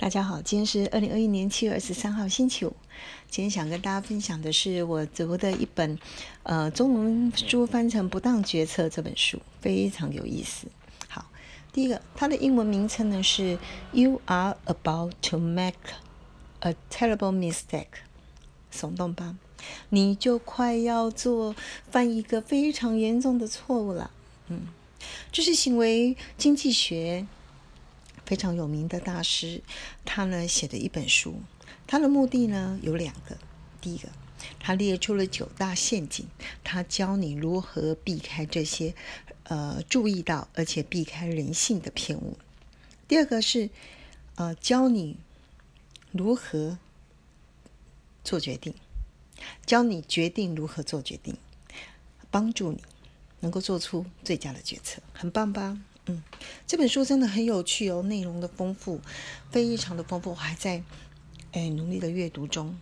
大家好，今天是二零二一年七月二十三号，星期五。今天想跟大家分享的是我读的一本，呃，中文书翻成《不当决策》这本书，非常有意思。好，第一个，它的英文名称呢是 “You are about to make a terrible mistake”，耸动吧？你就快要做犯一个非常严重的错误了。嗯，这是行为经济学。非常有名的大师，他呢写的一本书，他的目的呢有两个。第一个，他列出了九大陷阱，他教你如何避开这些，呃，注意到而且避开人性的骗误。第二个是，呃，教你如何做决定，教你决定如何做决定，帮助你能够做出最佳的决策，很棒吧？嗯，这本书真的很有趣哦，内容的丰富，非常的丰富，我还在哎努力的阅读中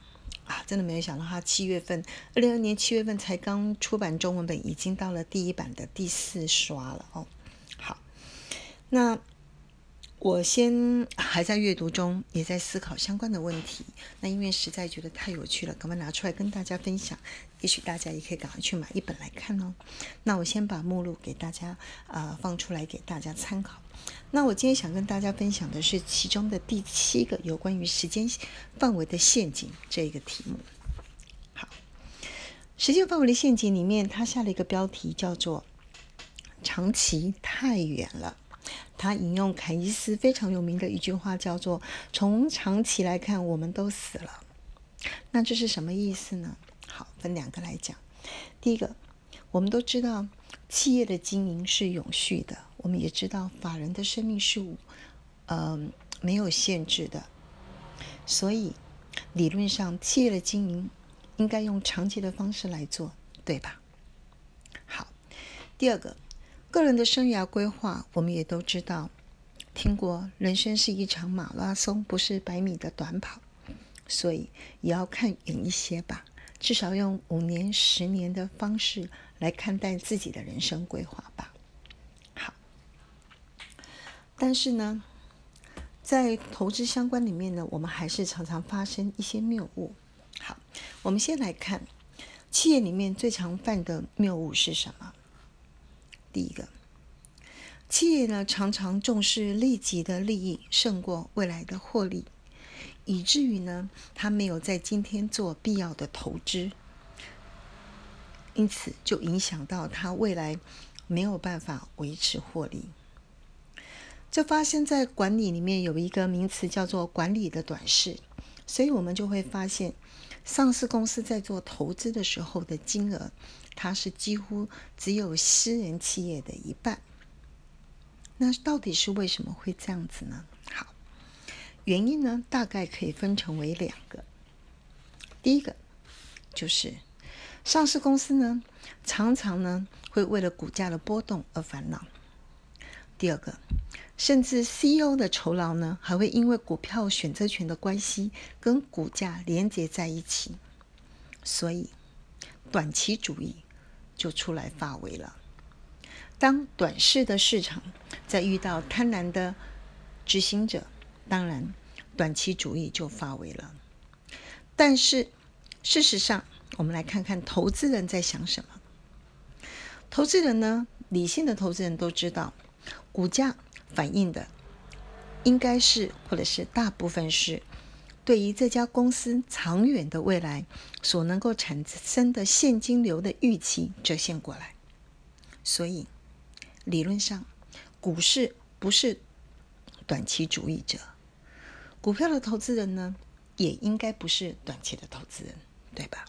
啊，真的没有想到他七月份，二零二年七月份才刚出版中文本，已经到了第一版的第四刷了哦。好，那。我先还在阅读中，也在思考相关的问题。那因为实在觉得太有趣了，赶快拿出来跟大家分享。也许大家也可以赶快去买一本来看哦。那我先把目录给大家啊放出来给大家参考。那我今天想跟大家分享的是其中的第七个有关于时间范围的陷阱这个题目。好，时间范围的陷阱里面，它下了一个标题叫做“长期太远了”。他引用凯伊斯非常有名的一句话，叫做“从长期来看，我们都死了”。那这是什么意思呢？好，分两个来讲。第一个，我们都知道企业的经营是永续的，我们也知道法人的生命是无，呃，没有限制的。所以理论上，企业的经营应该用长期的方式来做，对吧？好，第二个。个人的生涯规划，我们也都知道，听过人生是一场马拉松，不是百米的短跑，所以也要看远一些吧。至少用五年、十年的方式来看待自己的人生规划吧。好，但是呢，在投资相关里面呢，我们还是常常发生一些谬误。好，我们先来看企业里面最常犯的谬误是什么？第一个，企业呢常常重视立即的利益胜过未来的获利，以至于呢，他没有在今天做必要的投资，因此就影响到他未来没有办法维持获利。这发生在管理里面有一个名词叫做管理的短视，所以我们就会发现，上市公司在做投资的时候的金额。它是几乎只有私人企业的一半，那到底是为什么会这样子呢？好，原因呢大概可以分成为两个。第一个就是上市公司呢常常呢会为了股价的波动而烦恼；第二个，甚至 CEO 的酬劳呢还会因为股票选择权的关系跟股价连接在一起，所以短期主义。就出来发威了。当短视的市场在遇到贪婪的执行者，当然短期主义就发威了。但是事实上，我们来看看投资人在想什么。投资人呢，理性的投资人都知道，股价反映的应该是，或者是大部分是。对于这家公司长远的未来所能够产生的现金流的预期折现过来，所以理论上股市不是短期主义者，股票的投资人呢也应该不是短期的投资人，对吧？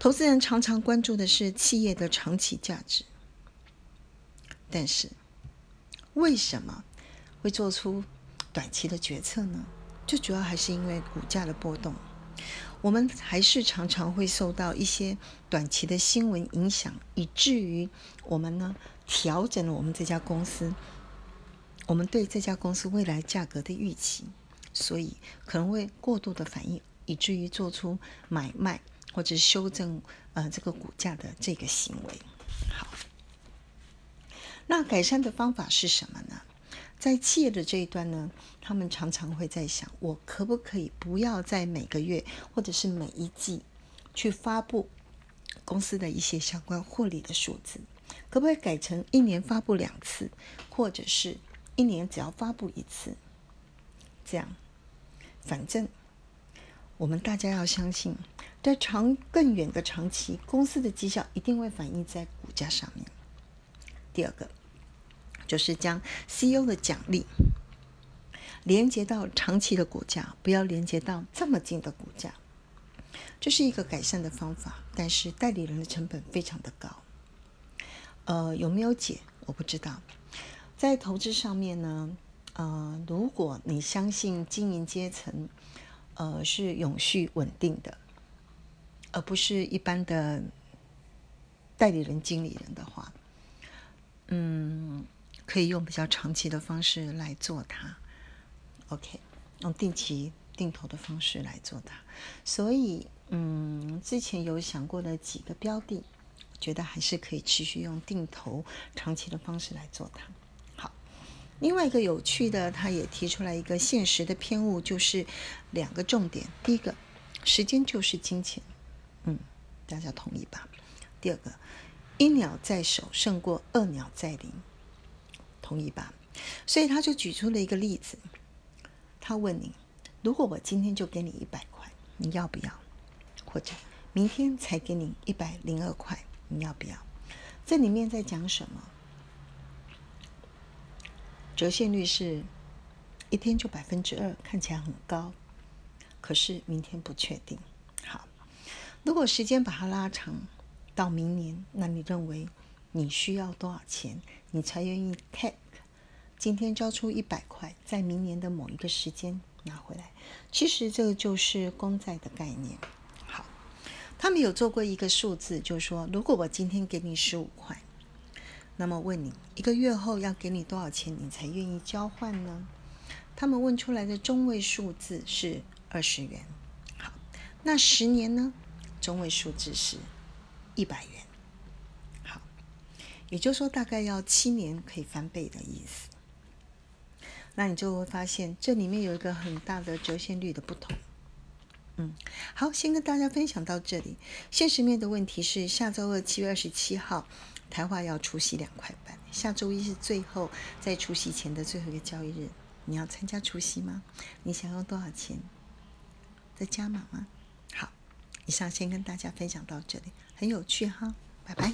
投资人常常关注的是企业的长期价值，但是为什么会做出短期的决策呢？最主要还是因为股价的波动，我们还是常常会受到一些短期的新闻影响，以至于我们呢调整了我们这家公司，我们对这家公司未来价格的预期，所以可能会过度的反应，以至于做出买卖或者修正呃这个股价的这个行为。那改善的方法是什么呢？在企业的这一端呢，他们常常会在想，我可不可以不要在每个月或者是每一季去发布公司的一些相关获利的数字？可不可以改成一年发布两次，或者是一年只要发布一次？这样，反正我们大家要相信，在长更远的长期，公司的绩效一定会反映在股价上面。第二个，就是将 CEO 的奖励连接到长期的股价，不要连接到这么近的股价。这是一个改善的方法，但是代理人的成本非常的高。呃，有没有解？我不知道。在投资上面呢，呃，如果你相信经营阶层，呃，是永续稳定的，而不是一般的代理人、经理人的话，可以用比较长期的方式来做它。OK，用定期定投的方式来做它。所以，嗯，之前有想过的几个标的。觉得还是可以持续用定投长期的方式来做它。好，另外一个有趣的，他也提出来一个现实的偏误，就是两个重点。第一个，时间就是金钱，嗯，大家同意吧？第二个，一鸟在手胜过二鸟在林，同意吧？所以他就举出了一个例子，他问你：如果我今天就给你一百块，你要不要？或者明天才给你一百零二块？你要不要？这里面在讲什么？折现率是一天就百分之二，看起来很高，可是明天不确定。好，如果时间把它拉长到明年，那你认为你需要多少钱，你才愿意 take？今天交出一百块，在明年的某一个时间拿回来？其实这个就是公债的概念。好他们有做过一个数字，就是说，如果我今天给你十五块，那么问你一个月后要给你多少钱，你才愿意交换呢？他们问出来的中位数字是二十元。好，那十年呢？中位数字是一百元。也就是说，大概要七年可以翻倍的意思。那你就会发现，这里面有一个很大的折现率的不同。嗯，好，先跟大家分享到这里。现实面的问题是，下周二七月二十七号，台化要除息两块半。下周一是最后在除息前的最后一个交易日，你要参加除息吗？你想要多少钱？再加码吗？好，以上先跟大家分享到这里，很有趣哈，拜拜。